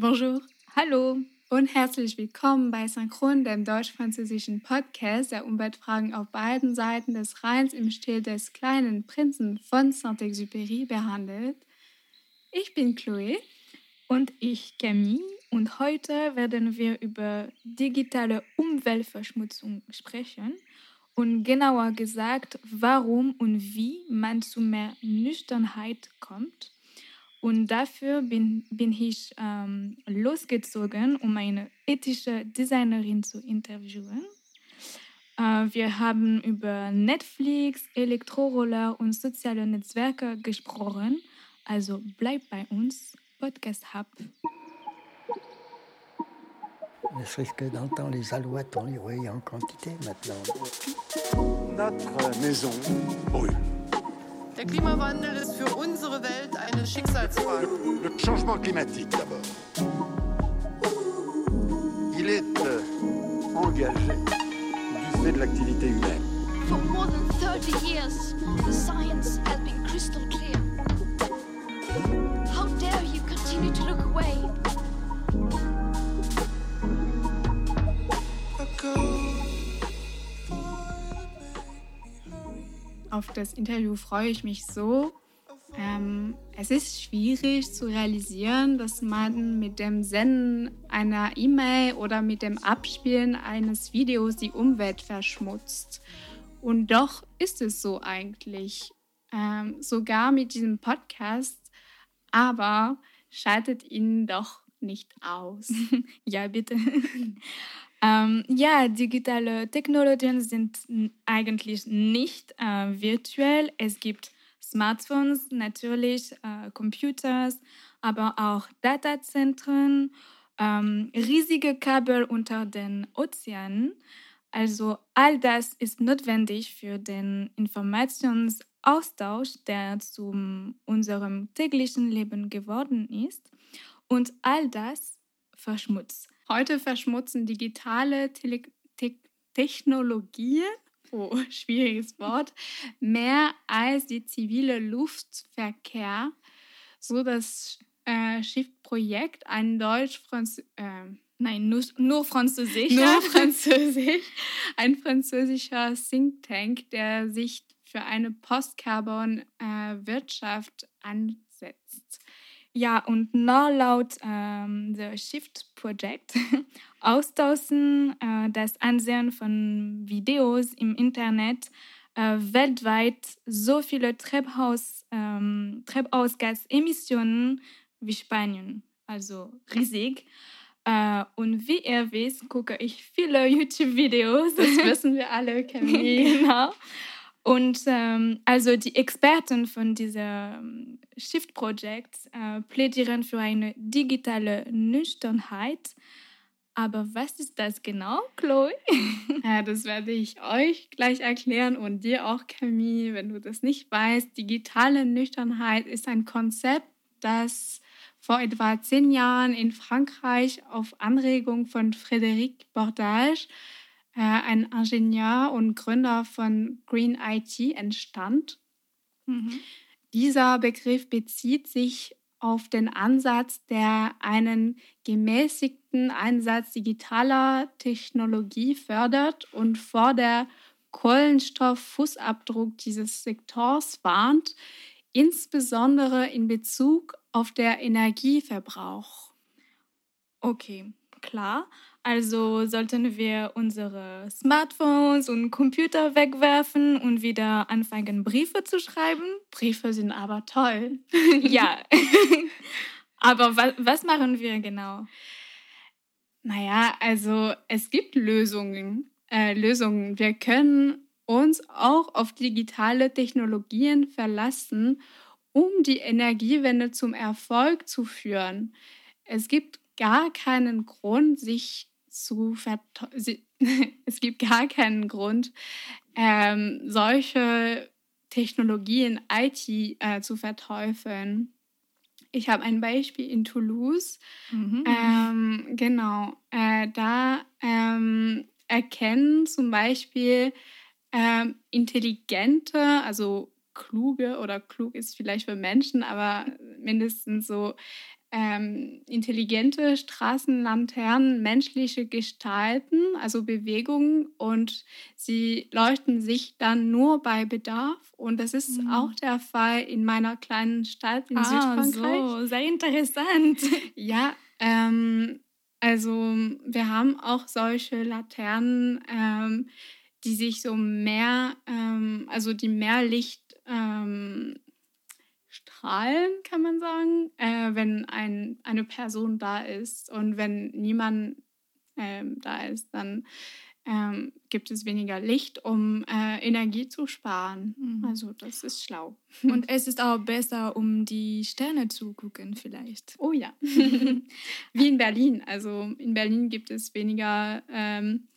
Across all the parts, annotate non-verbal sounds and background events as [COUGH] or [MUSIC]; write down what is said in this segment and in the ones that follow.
Bonjour. Hallo. Und herzlich willkommen bei Synchron, dem deutsch-französischen Podcast, der Umweltfragen auf beiden Seiten des Rheins im Stil des kleinen Prinzen von Saint-Exupéry behandelt. Ich bin Chloé. Und ich Camille. Und heute werden wir über digitale Umweltverschmutzung sprechen und genauer gesagt, warum und wie man zu mehr Nüchternheit kommt. Und dafür bin, bin ich ähm, losgezogen, um eine ethische Designerin zu interviewen. Äh, wir haben über Netflix, Elektroroller und soziale Netzwerke gesprochen. Also bleib bei uns, Podcast Hub. Ne serait-ce que dans le temps, les alouettes, on les voyait en quantité maintenant. Notre maison brûle. Der Klimawandel ist für unsere Welt eine Schicksalsfrage. Le changement climatique d'abord. Il est euh, engagé du fait de l'activité humaine. For more than 30 years, the science has been crystal clear. How dare you continue to look away? Auf das Interview freue ich mich so. Ähm, es ist schwierig zu realisieren, dass man mit dem Senden einer E-Mail oder mit dem Abspielen eines Videos die Umwelt verschmutzt. Und doch ist es so eigentlich. Ähm, sogar mit diesem Podcast. Aber schaltet ihn doch nicht aus. [LAUGHS] ja, bitte. [LAUGHS] Ähm, ja, digitale Technologien sind eigentlich nicht äh, virtuell. Es gibt Smartphones, natürlich äh, Computers, aber auch Datazentren, ähm, riesige Kabel unter den Ozeanen. Also all das ist notwendig für den Informationsaustausch, der zu unserem täglichen Leben geworden ist. Und all das verschmutzt. Heute verschmutzen digitale Tele Te Technologien, [LAUGHS] oh, schwieriges Wort, mehr als die zivile Luftverkehr, so das äh, Schiff-Projekt, ein deutsch-französisch, äh, nein, nur, nur französisch, nur [LAUGHS] französisch, ein französischer Think Tank, der sich für eine Post-Carbon-Wirtschaft äh, ansetzt. Ja, und nur laut ähm, The Shift Project [LAUGHS] austauschen äh, das Ansehen von Videos im Internet äh, weltweit so viele Treibhaus, ähm, Treibhausgasemissionen wie Spanien. Also riesig. Uh, und wie ihr wisst, gucke ich viele [LAUGHS] YouTube-Videos. Das [LAUGHS] wissen wir alle, Camille. genau. Und ähm, also die Experten von diesem ähm, Shift-Projekt äh, plädieren für eine digitale Nüchternheit. Aber was ist das genau, Chloe? [LAUGHS] ja, das werde ich euch gleich erklären und dir auch, Camille, wenn du das nicht weißt. Digitale Nüchternheit ist ein Konzept, das vor etwa zehn Jahren in Frankreich auf Anregung von Frédéric Bordage äh, ein Ingenieur und Gründer von Green IT entstand. Mhm. Dieser Begriff bezieht sich auf den Ansatz, der einen gemäßigten Einsatz digitaler Technologie fördert und vor der Kohlenstofffußabdruck dieses Sektors warnt, insbesondere in Bezug auf den Energieverbrauch. Okay, klar. Also sollten wir unsere Smartphones und Computer wegwerfen und wieder anfangen, Briefe zu schreiben? Briefe sind aber toll. [LAUGHS] ja. [LAUGHS] aber was, was machen wir genau? Naja, also es gibt Lösungen. Äh, Lösungen. Wir können uns auch auf digitale Technologien verlassen, um die Energiewende zum Erfolg zu führen. Es gibt gar keinen Grund, sich zu [LAUGHS] es gibt gar keinen Grund, ähm, solche Technologien IT äh, zu verteufeln. Ich habe ein Beispiel in Toulouse. Mhm. Ähm, genau, äh, da ähm, erkennen zum Beispiel ähm, intelligente, also kluge oder klug ist vielleicht für Menschen, aber mindestens so ähm, intelligente Straßenlaternen menschliche Gestalten, also Bewegungen, und sie leuchten sich dann nur bei Bedarf. Und das ist Mhm. auch der Fall in meiner kleinen Stadt in Ah, Südfrankreich. so, sehr interessant. [LAUGHS] Ja, ähm, also wir haben auch solche Laternen, ähm, die sich so mehr, ähm, also die mehr Licht ähm, strahlen, kann man sagen, äh, wenn ein, eine Person da ist. Und wenn niemand ähm, da ist, dann ähm, gibt es weniger Licht, um äh, Energie zu sparen. Mhm. Also das ist schlau. Und [LAUGHS] es ist auch besser, um die Sterne zu gucken, vielleicht. Oh ja. [LAUGHS] Wie in Berlin. Also in Berlin gibt es weniger ähm,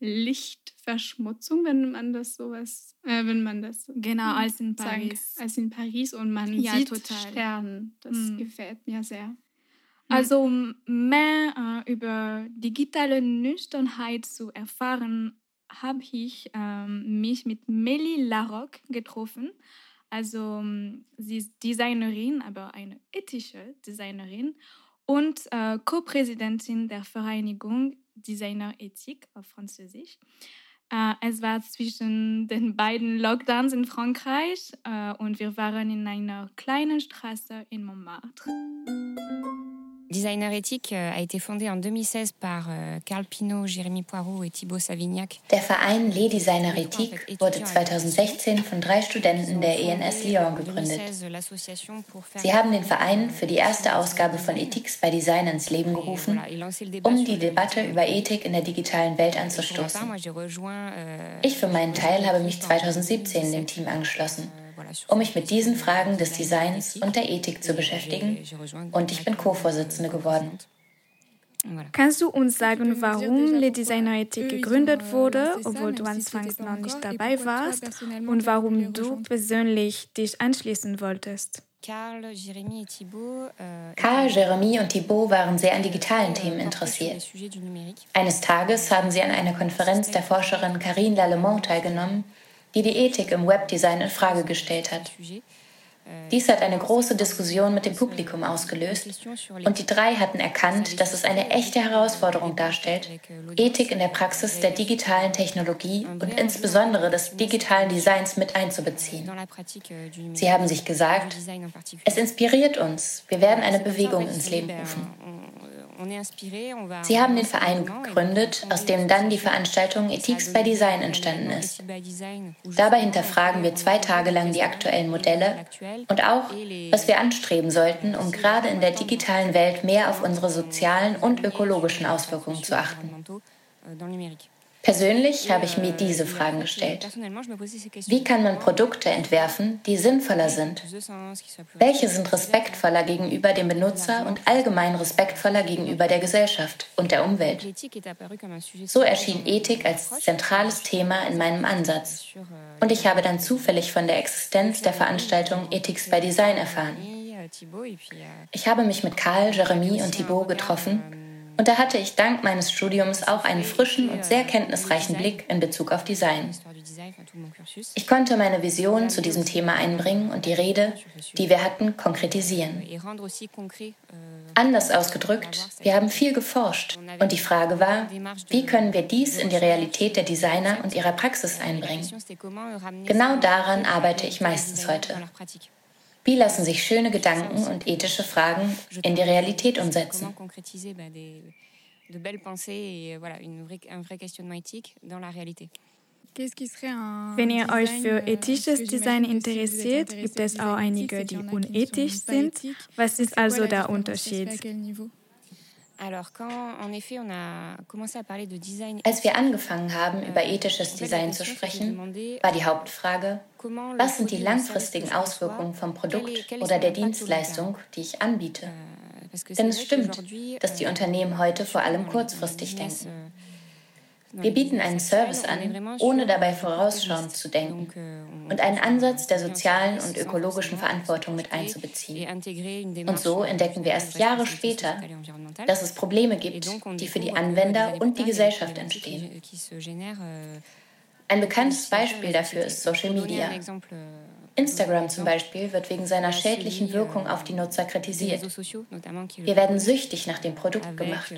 Lichtverschmutzung, wenn man das sowas, äh, wenn man das Genau, als in Paris. als in Paris und man Ja, sieht total. Sterne. Das Mm. gefällt mir sehr. Also, um mehr äh, über digitale Nüchternheit zu erfahren, habe ich ähm, mich mit Melly Larocque getroffen. Also, sie ist Designerin, aber eine ethische Designerin und äh, Co-Präsidentin der Vereinigung Designerethik auf Französisch. Äh, es war zwischen den beiden Lockdowns in Frankreich äh, und wir waren in einer kleinen Straße in Montmartre. Designer éthique euh, a été fondé en 2016 par euh, Carl Pinault, Jérémy Poirot et Thibaut Savignac. Der Verein Les Designer Ethik wurde 2016 von drei Studenten der ENS Lyon gegründet. Sie haben den Verein für die erste Ausgabe von Ethics bei Design ins Leben gerufen, um die Debatte über Ethik in der digitalen Welt anzustoßen. euh, Ich für meinen Teil habe mich 2017 dem Team angeschlossen, um mich mit diesen Fragen des Designs und der Ethik zu beschäftigen und ich bin Co-Vorsitzende geworden. Kannst du uns sagen, warum Les Designer Ethik gegründet wurde, obwohl du anfangs noch nicht dabei warst, und warum du persönlich dich anschließen wolltest? Karl, Jeremy und Thibaut waren sehr an digitalen Themen interessiert. Eines Tages haben sie an einer Konferenz der Forscherin Karine Lallemont teilgenommen, die die Ethik im Webdesign in Frage gestellt hat. Dies hat eine große Diskussion mit dem Publikum ausgelöst und die drei hatten erkannt, dass es eine echte Herausforderung darstellt, Ethik in der Praxis der digitalen Technologie und insbesondere des digitalen Designs mit einzubeziehen. Sie haben sich gesagt, es inspiriert uns, wir werden eine Bewegung ins Leben ben, rufen. Sie haben den Verein gegründet, aus dem dann die Veranstaltung Ethics by Design entstanden ist. Dabei hinterfragen wir zwei Tage lang die aktuellen Modelle und auch, was wir anstreben sollten, um gerade in der digitalen Welt mehr auf unsere sozialen und ökologischen Auswirkungen zu achten. Euh. Persönlich habe ich mir diese Fragen gestellt. Wie kann man Produkte entwerfen, die sinnvoller sind? Welche sind respektvoller gegenüber dem Benutzer und allgemein respektvoller gegenüber der Gesellschaft und der Umwelt? So erschien Ethik als zentrales Thema in meinem Ansatz. Und ich habe dann zufällig von der Existenz der Veranstaltung Ethics by Design erfahren. euh, euh, Ich habe mich mit Karl, Jeremy und Thibaut getroffen und da hatte ich dank meines Studiums auch einen frischen und sehr kenntnisreichen Blick in Bezug auf Design. Ich konnte meine Vision zu diesem Thema einbringen und die Rede, die wir hatten, konkretisieren. Anders ausgedrückt, wir haben viel geforscht und die Frage war, wie können wir dies in die Realität der Designer und ihrer Praxis einbringen? Genau daran arbeite ich meistens heute. Wie lassen sich schöne Gedanken und ethische Fragen in die Realität umsetzen? De belles pensées et euh, voilà, une vraie, un vrai questionnement éthique dans la réalité. Wenn ihr euch für ethisches Design interessiert, gibt es auch einige, die unethisch sind. Was ist also der Unterschied? Als wir angefangen haben, über ethisches Design zu sprechen, war die Hauptfrage, was sind die service langfristigen Auswirkungen vom Produkt oder der Dienstleistung, die ich anbiete? que Denn es stimmt, dass die euh, Unternehmen heute vor allem kurzfristig denken. Wir bieten einen Service an, ohne dabei vorausschauend zu denken und einen Ansatz der sozialen und ökologischen Verantwortung mit einzubeziehen. Und so entdecken wir erst Jahre später, dass es Probleme gibt, die für die Anwender und die Gesellschaft entstehen. Ein bekanntes Beispiel dafür ist Social Media. Euh, Instagram zum Beispiel wird wegen seiner schädlichen Wirkung auf die Nutzer kritisiert. Wir werden süchtig nach dem Produkt gemacht.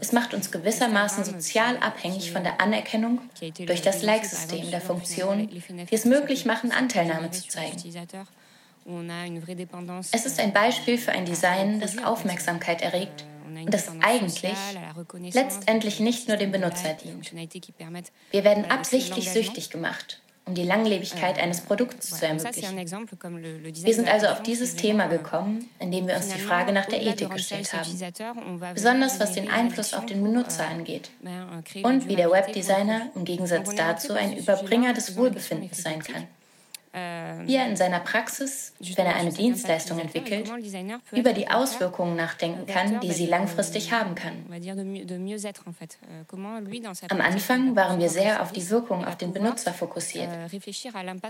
Es macht uns gewissermaßen sozial abhängig von der Anerkennung durch das Like-System der Funktionen, die es möglich machen, Anteilnahme zu zeigen. Es ist ein Beispiel für ein Design, das Aufmerksamkeit erregt und das eigentlich letztendlich nicht nur dem Benutzer dient. Wir werden absichtlich süchtig gemacht um die Langlebigkeit eines Produkts zu ermöglichen. Wir sind also auf dieses Thema gekommen, indem wir uns die Frage nach der Ethik gestellt haben, besonders was den Einfluss auf den Benutzer angeht und wie der Webdesigner im Gegensatz dazu ein Überbringer des Wohlbefindens sein kann wie er in seiner Praxis, wenn er eine Dienstleistung entwickelt, über die Auswirkungen nachdenken kann, die sie langfristig haben kann. Am Anfang waren wir sehr auf die Wirkung auf den Benutzer fokussiert.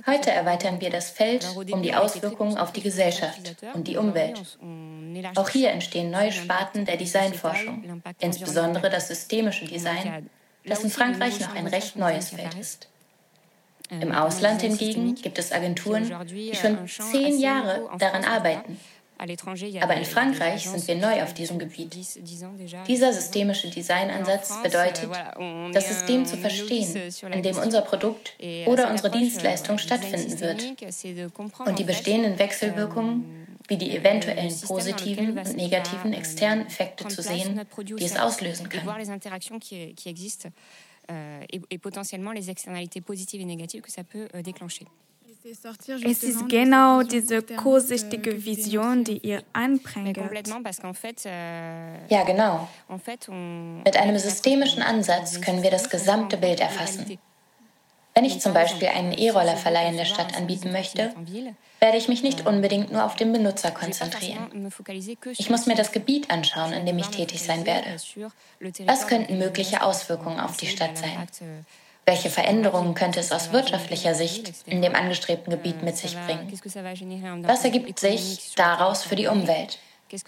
Heute erweitern wir das Feld um die Auswirkungen auf die Gesellschaft und die Umwelt. Auch hier entstehen neue Sparten der Designforschung, insbesondere das systemische Design, das in Frankreich noch ein recht neues Feld ist. Im Ausland hingegen gibt es Agenturen, die schon zehn Jahre daran arbeiten. Aber in Frankreich sind wir neu auf diesem Gebiet. Dieser systemische Designansatz bedeutet, das System zu verstehen, in dem unser Produkt oder unsere Dienstleistung stattfinden wird und die bestehenden Wechselwirkungen wie die eventuellen positiven und negativen externen Effekte zu sehen, die es auslösen kann. Euh, et, et, potentiellement les externalités positives et négatives que ça peut euh, déclencher. Es ist genau diese kurzsichtige Vision, die ihr anbringt. Euh, ja, genau. Mit einem systemischen Ansatz können wir das gesamte Bild erfassen. Wenn ich zum Beispiel einen E-Roller-Verleih in der Stadt anbieten möchte, werde ich mich nicht unbedingt nur auf den Benutzer konzentrieren. Ich muss mir das Gebiet anschauen, in dem ich tätig sein werde. Was könnten mögliche Auswirkungen auf die Stadt sein? Welche Veränderungen könnte es aus wirtschaftlicher Sicht in dem angestrebten Gebiet mit sich bringen? Was ergibt sich daraus für die Umwelt? Es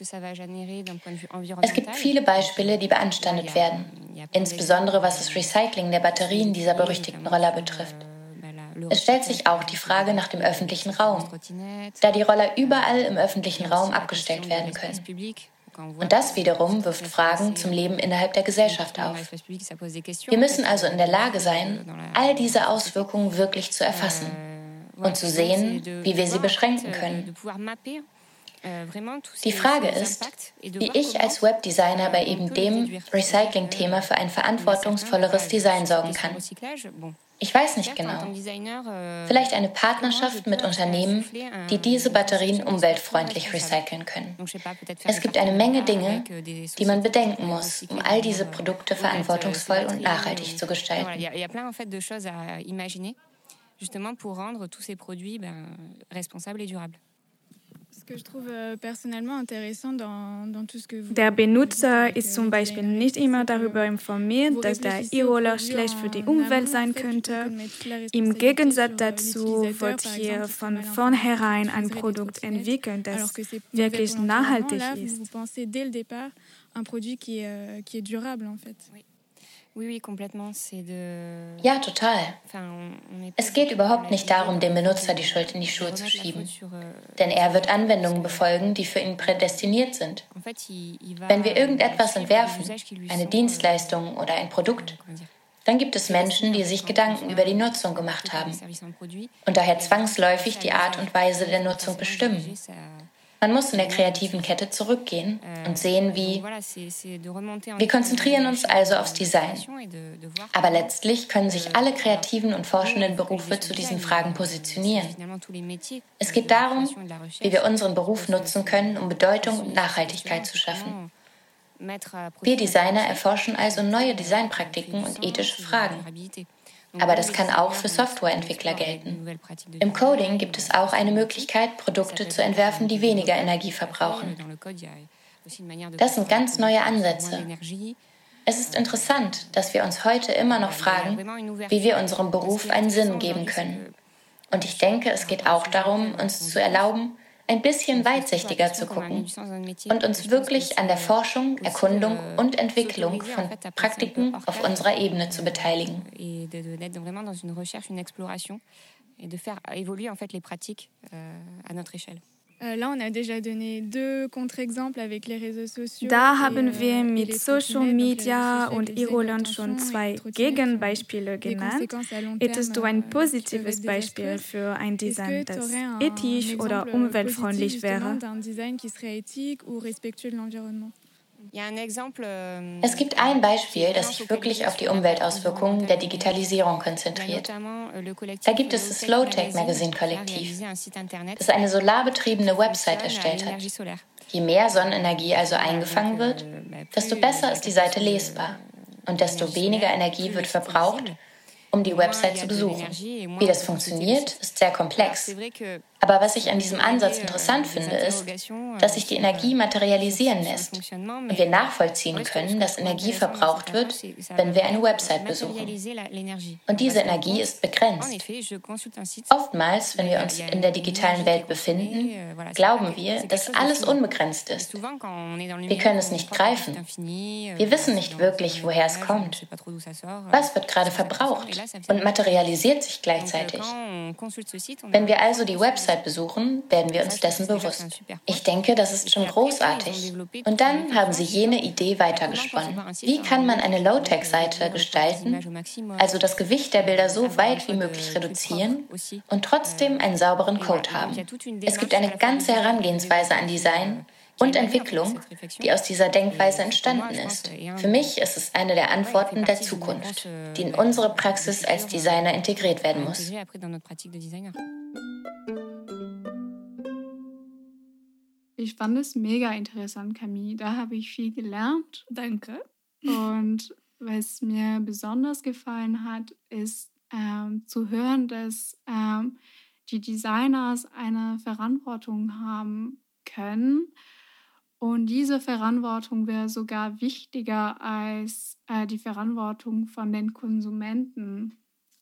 gibt viele Beispiele, die beanstandet werden, insbesondere was das Recycling der Batterien dieser berüchtigten Roller betrifft. Es stellt sich auch die Frage nach dem öffentlichen Raum, da die Roller überall im öffentlichen Raum abgestellt werden können. Und das wiederum wirft Fragen zum Leben innerhalb der Gesellschaft auf. Wir müssen also in der Lage sein, all diese Auswirkungen wirklich zu erfassen und zu sehen, wie wir sie beschränken können. Die Frage ist, wie ich als Webdesigner bei eben dem Recycling-Thema für ein verantwortungsvolleres Design sorgen kann. Ich weiß nicht genau. Vielleicht eine Partnerschaft mit Unternehmen, die diese Batterien umweltfreundlich recyceln können. Es gibt eine Menge Dinge, die man bedenken muss, um all diese Produkte verantwortungsvoll und nachhaltig zu gestalten. justement pour rendre tous ces produits responsables et durables. Euh, der Benutzer ist zum Beispiel nicht immer darüber informiert, dass der E-Roller schlecht für die Umwelt sein könnte. Im Gegensatz dazu wird hier von vornherein ein Produkt entwickelt, das wirklich nachhaltig ist. Ja, total. Es geht überhaupt nicht darum, dem Benutzer die Schuld in die Schuhe zu schieben, euh, denn er wird Anwendungen befolgen, die für ihn prädestiniert sind. Wenn wir irgendetwas entwerfen, eine Dienstleistung oder ein Produkt, dann gibt es Menschen, die sich Gedanken über die Nutzung gemacht haben und daher zwangsläufig die Art und Weise der Nutzung bestimmen. Man muss in der kreativen Kette zurückgehen und sehen, wie wir konzentrieren uns also aufs Design. Aber letztlich können sich alle kreativen und forschenden Berufe zu diesen Fragen positionieren. Es geht darum, wie wir unseren Beruf nutzen können, um Bedeutung und Nachhaltigkeit zu schaffen. Wir Designer erforschen also neue Designpraktiken und ethische Fragen. Aber das kann auch für Softwareentwickler gelten. Im Coding gibt es auch eine Möglichkeit, Produkte zu entwerfen, die weniger Energie verbrauchen. Das sind ganz neue Ansätze. Es ist interessant, dass wir uns heute immer noch fragen, wie wir unserem Beruf einen Sinn geben können. Und ich denke, es geht auch darum, uns zu erlauben, ein bisschen weitsichtiger zu gucken und uns wirklich an der Forschung, Erkundung und Entwicklung von Praktiken auf unserer Ebene zu beteiligen. et de faire évoluer en fait les pratiques à notre échelle. Euh. Da haben wir euh, mit Social Media und Iroland schon zwei Gegenbeispiele genannt. Hättest du ein positives Beispiel für ein Design, das ethisch oder umweltfreundlich wäre? Es gibt ein Beispiel, das sich wirklich auf die Umweltauswirkungen der Digitalisierung konzentriert. Euh, da gibt es das Slowtech Magazine Kollektiv, das eine solarbetriebene Website erstellt hat. Je mehr Sonnenenergie also eingefangen wird, desto besser ist die Seite lesbar und desto weniger Energie wird verbraucht, um die Website zu besuchen. Wie das funktioniert, ist sehr komplex. Aber was ich an diesem Ansatz interessant finde, ist, dass sich die Energie materialisieren lässt und wir nachvollziehen können, dass Energie verbraucht wird, wenn wir eine Website besuchen. Und diese Energie ist begrenzt. Oftmals, wenn wir uns in der digitalen Welt befinden, glauben wir, dass alles unbegrenzt ist. Wir können es nicht greifen. Wir wissen nicht wirklich, woher es kommt. Was wird gerade verbraucht und materialisiert sich gleichzeitig? Wenn wir also die Website Website besuchen, werden wir uns dessen bewusst. Ich denke, das ist schon großartig. Und dann haben sie jene Idee weitergesponnen. Wie kann man eine Low-Tech-Seite gestalten, also das Gewicht der Bilder so weit wie möglich reduzieren und trotzdem einen sauberen Code haben? Es gibt eine ganze Herangehensweise an Design, und Entwicklung, die aus dieser Denkweise entstanden ist. Für mich ist es eine der Antworten der Zukunft, die in unsere Praxis als Designer integriert werden muss. Ich fand es mega interessant, Camille. Da habe ich viel gelernt. Danke. Und [LAUGHS] was mir besonders gefallen hat, ist ähm, zu hören, dass ähm, die Designers eine Verantwortung haben können. Und diese Verantwortung wäre sogar wichtiger als äh, die Verantwortung von den Konsumenten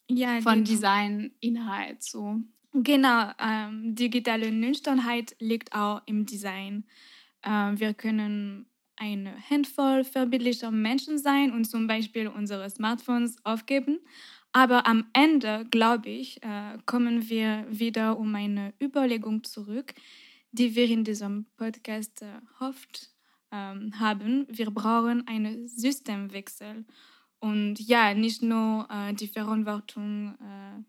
ja, von genau. Designinhalt. So. Genau, ähm, digitale Nüchternheit liegt auch im Design. Äh, wir können eine Handvoll verbindlicher Menschen sein und zum Beispiel unsere Smartphones aufgeben. Aber am Ende, glaube ich, äh, kommen wir wieder um eine Überlegung zurück, die wir in diesem Podcast äh, oft ähm, haben. Wir brauchen einen Systemwechsel und ja, nicht nur äh, die Verantwortung äh,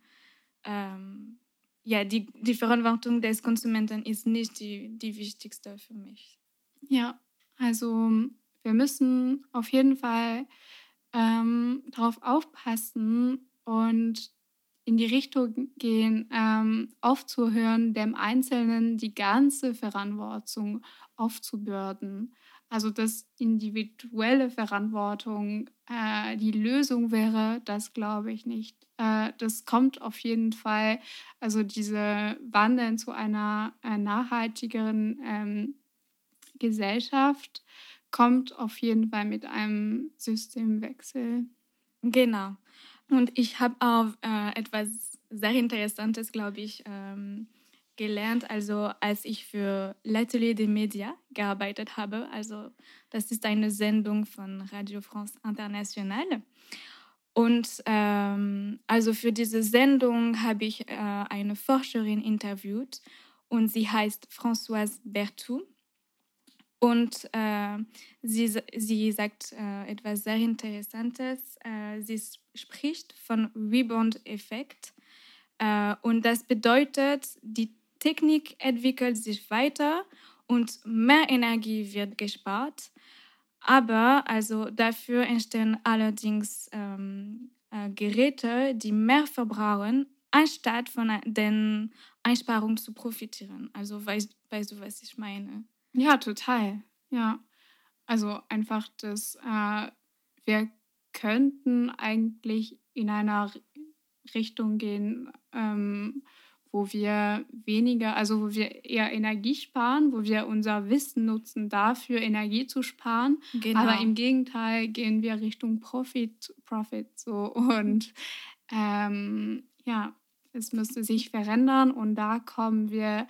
ähm, ja, die, die Verantwortung des Konsumenten ist nicht die, die wichtigste für mich. Ja, also wir müssen auf jeden Fall ähm, darauf aufpassen und in die Richtung gehen, ähm, aufzuhören, dem Einzelnen die ganze Verantwortung aufzubürden. Also dass individuelle Verantwortung äh, die Lösung wäre, das glaube ich nicht. Äh, das kommt auf jeden Fall, also diese Wandel zu einer äh, nachhaltigeren ähm, Gesellschaft kommt auf jeden Fall mit einem Systemwechsel. Genau. Und ich habe auch äh, etwas sehr Interessantes, glaube ich, ähm, gelernt, also als ich für L'Atelier des Médias gearbeitet habe. Also das ist eine Sendung von Radio France International. Und ähm, also für diese Sendung habe ich äh, eine Forscherin interviewt und sie heißt Françoise Bertou. Und äh, sie, sie sagt äh, etwas sehr Interessantes. Äh, sie spricht von Rebound-Effekt. Äh, und das bedeutet, die Technik entwickelt sich weiter und mehr Energie wird gespart. Aber also dafür entstehen allerdings ähm, äh, Geräte, die mehr verbrauchen, anstatt von den Einsparungen zu profitieren. Also weißt, weißt du, was ich meine? Ja, total. Ja. Also einfach, dass äh, wir könnten eigentlich in einer Richtung gehen, ähm, wo wir weniger, also wo wir eher Energie sparen, wo wir unser Wissen nutzen, dafür Energie zu sparen. Genau. Aber im Gegenteil gehen wir Richtung Profit, Profit so und ähm, ja, es müsste sich verändern und da kommen wir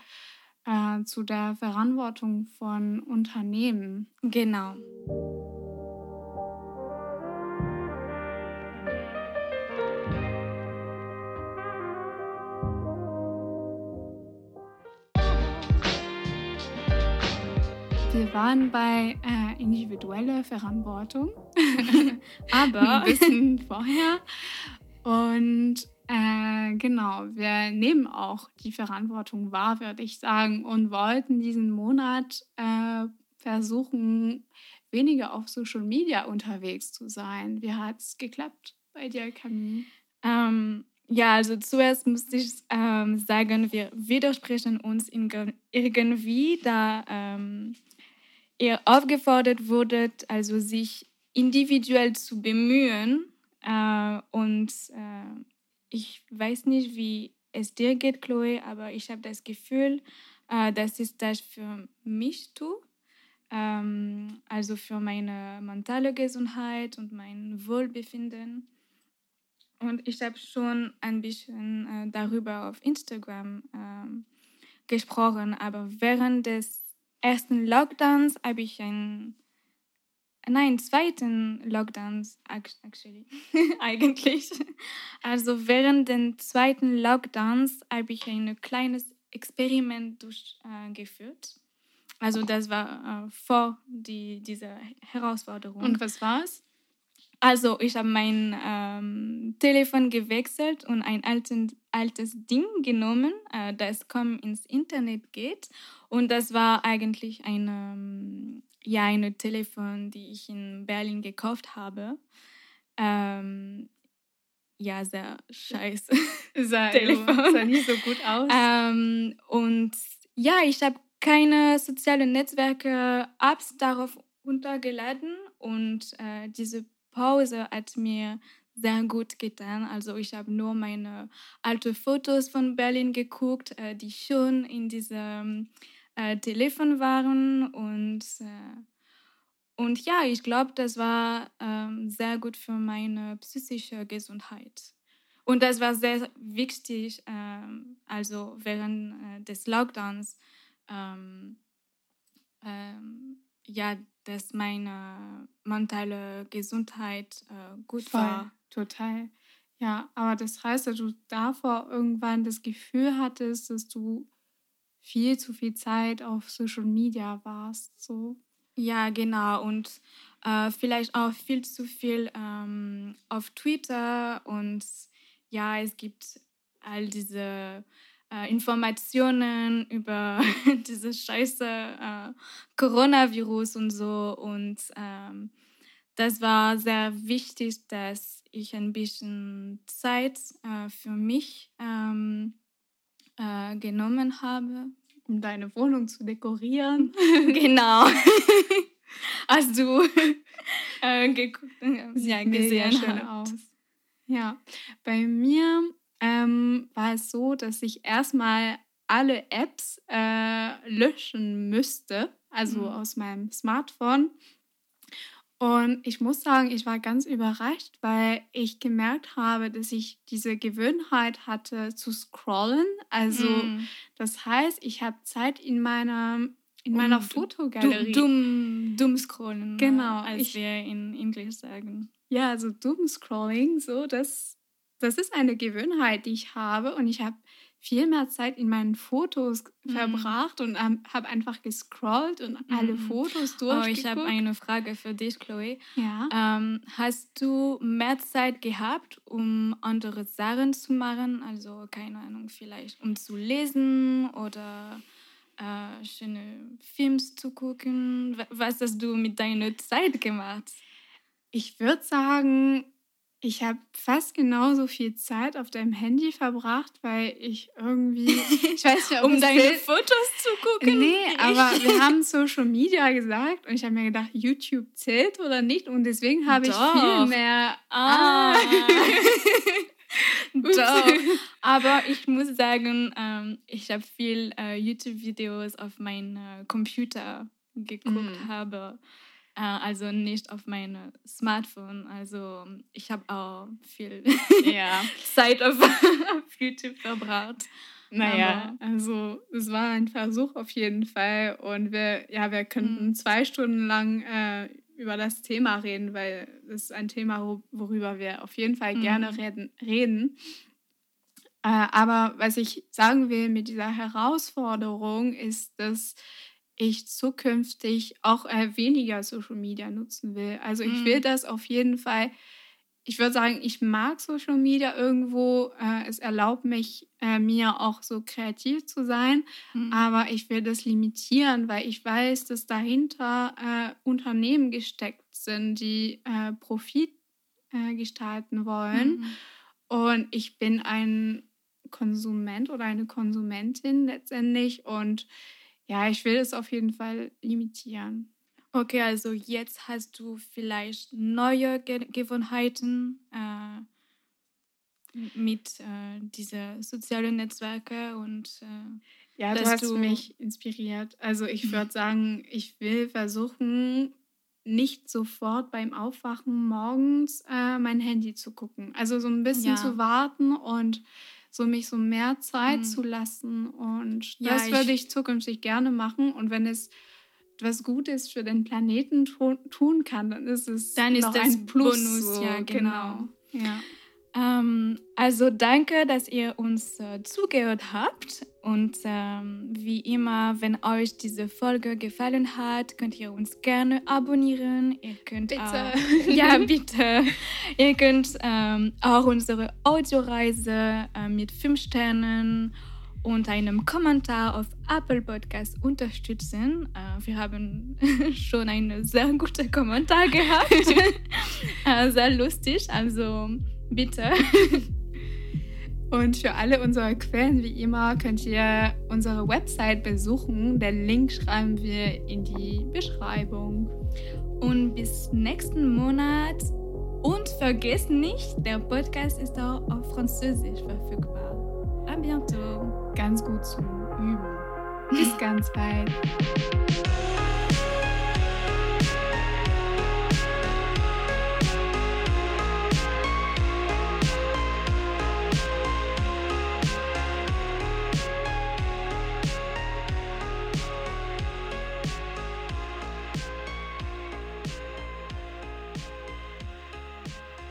äh, zu der Verantwortung von Unternehmen. Genau. Waren bei äh, individueller Verantwortung, [LAUGHS] aber ein bisschen [LAUGHS] vorher. Und äh, genau, wir nehmen auch die Verantwortung wahr, würde ich sagen, und wollten diesen Monat äh, versuchen, weniger auf Social Media unterwegs zu sein. Wie hat es geklappt bei dir, Camille? Ähm, ja, also zuerst musste ich ähm, sagen, wir widersprechen uns irgendwie, da ähm, ihr aufgefordert wurdet, also sich individuell zu bemühen. Äh, und äh, ich weiß nicht, wie es dir geht, Chloe, aber ich habe das Gefühl, äh, dass ich das für mich tue. Ähm, also für meine mentale Gesundheit und mein Wohlbefinden. Und ich habe schon ein bisschen äh, darüber auf Instagram äh, gesprochen, aber während des ersten Lockdowns habe ich einen, nein, zweiten Lockdowns, actually, [LAUGHS] eigentlich. Also während den zweiten Lockdowns habe ich ein kleines Experiment durchgeführt. Äh, also das war äh, vor die, dieser Herausforderung. Und was war es? Also ich habe mein ähm, Telefon gewechselt und ein alten, altes Ding genommen, äh, das kaum ins Internet geht. Und das war eigentlich ein ähm, ja, eine Telefon, die ich in Berlin gekauft habe. Ähm, ja, sehr scheiße. [LAUGHS] Sah, Telefon. [LAUGHS] sah nicht so gut aus. Ähm, und ja, ich habe keine sozialen Netzwerke, Apps darauf runtergeladen und äh, diese Pause hat mir sehr gut getan. Also ich habe nur meine alten Fotos von Berlin geguckt, äh, die schon in diesem äh, Telefon waren und äh, und ja, ich glaube, das war ähm, sehr gut für meine psychische Gesundheit. Und das war sehr wichtig, ähm, also während äh, des Lockdowns, ähm, ja, dass meine mentale Gesundheit äh, gut Voll, war. Total. Ja, aber das heißt, dass du davor irgendwann das Gefühl hattest, dass du viel zu viel Zeit auf Social Media warst, so. Ja, genau. Und äh, vielleicht auch viel zu viel ähm, auf Twitter. Und ja, es gibt all diese äh, Informationen über [LAUGHS] dieses scheiße äh, Coronavirus und so. Und ähm, das war sehr wichtig, dass ich ein bisschen Zeit äh, für mich ähm, äh, genommen habe. Um deine Wohnung zu dekorieren. [LAUGHS] genau. [LAUGHS] Hast du äh, geguckt, ja, gesehen schön aus. Ja, bei mir ähm, war es so, dass ich erstmal alle Apps äh, löschen müsste, also mhm. aus meinem Smartphone. Und ich muss sagen, ich war ganz überrascht, weil ich gemerkt habe, dass ich diese Gewohnheit hatte zu scrollen. Also mm. das heißt, ich habe Zeit in meiner in meiner Fotogalerie. Dumm, dumm scrollen. Genau, als ich, wir in Englisch sagen. Ja, also dumm Scrolling, so das das ist eine Gewohnheit, die ich habe und ich habe viel mehr Zeit in meinen Fotos mhm. verbracht und ähm, habe einfach gescrollt und alle mhm. Fotos durchgeguckt. Oh, ich habe eine Frage für dich, Chloe. Ja. Ähm, hast du mehr Zeit gehabt, um andere Sachen zu machen? Also, keine Ahnung, vielleicht um zu lesen oder äh, schöne Filme zu gucken? Was hast du mit deiner Zeit gemacht? Ich würde sagen, ich habe fast genauso viel Zeit auf deinem Handy verbracht, weil ich irgendwie, ich weiß nicht, um deine will. Fotos zu gucken. Nee, aber wir [LAUGHS] haben Social Media gesagt und ich habe mir gedacht, YouTube zählt oder nicht und deswegen habe ich viel mehr. Ah. [LAUGHS] Doch. Aber ich muss sagen, ähm, ich habe viel äh, YouTube-Videos auf meinem äh, Computer geguckt mm. habe. Äh, also nicht auf meinem Smartphone. Also ich habe auch viel ja. [LAUGHS] Zeit auf, auf, YouTube verbracht. Naja, Aber also es war ein Versuch auf jeden Fall. Und wir, ja, wir könnten mhm. zwei Stunden lang äh, über das Thema reden, weil das ist ein Thema, worüber wir auf jeden Fall mhm. gerne reden. reden. Äh, aber was ich sagen will mit dieser Herausforderung ist, dass ich zukünftig auch äh, weniger Social Media nutzen will. Also ich mm. will das auf jeden Fall. Ich würde sagen, ich mag Social Media irgendwo. Äh, es erlaubt mich, äh, mir auch so kreativ zu sein. Mm. Aber ich will das limitieren, weil ich weiß, dass dahinter äh, Unternehmen gesteckt sind, die äh, Profit äh, gestalten wollen. Mm. Und ich bin ein Konsument oder eine Konsumentin letztendlich. Und ja, ich will es auf jeden Fall limitieren. Okay, also jetzt hast du vielleicht neue Ge Gewohnheiten äh, mit äh, diesen sozialen Netzwerken und äh, ja, du hast du mich inspiriert. Also ich würde sagen, ich will versuchen, nicht sofort beim Aufwachen morgens äh, mein Handy zu gucken. Also so ein bisschen ja. zu warten und so mich so mehr Zeit mhm. zu lassen. Und ja, das würde ich zukünftig gerne machen. Und wenn es was Gutes für den Planeten tun kann, dann ist es dann ist das ein Plus. Bonus, so. ja, genau. genau. Ja. Ähm, also danke, dass ihr uns äh, zugehört habt. Und ähm, wie immer, wenn euch diese Folge gefallen hat, könnt ihr uns gerne abonnieren. Ihr könnt bitte. Auch, [LAUGHS] ja, bitte. ihr könnt ähm, auch unsere Audioreise äh, mit fünf Sternen und einem Kommentar auf Apple Podcast unterstützen. Äh, wir haben [LAUGHS] schon einen sehr guten Kommentar gehabt. [LAUGHS] äh, sehr lustig. Also Bitte. [LAUGHS] Und für alle unsere Quellen, wie immer, könnt ihr unsere Website besuchen. Den Link schreiben wir in die Beschreibung. Und bis nächsten Monat. Und vergesst nicht, der Podcast ist auch auf Französisch verfügbar. A bientôt. Ganz gut zum Üben. Bis [LAUGHS] ganz bald.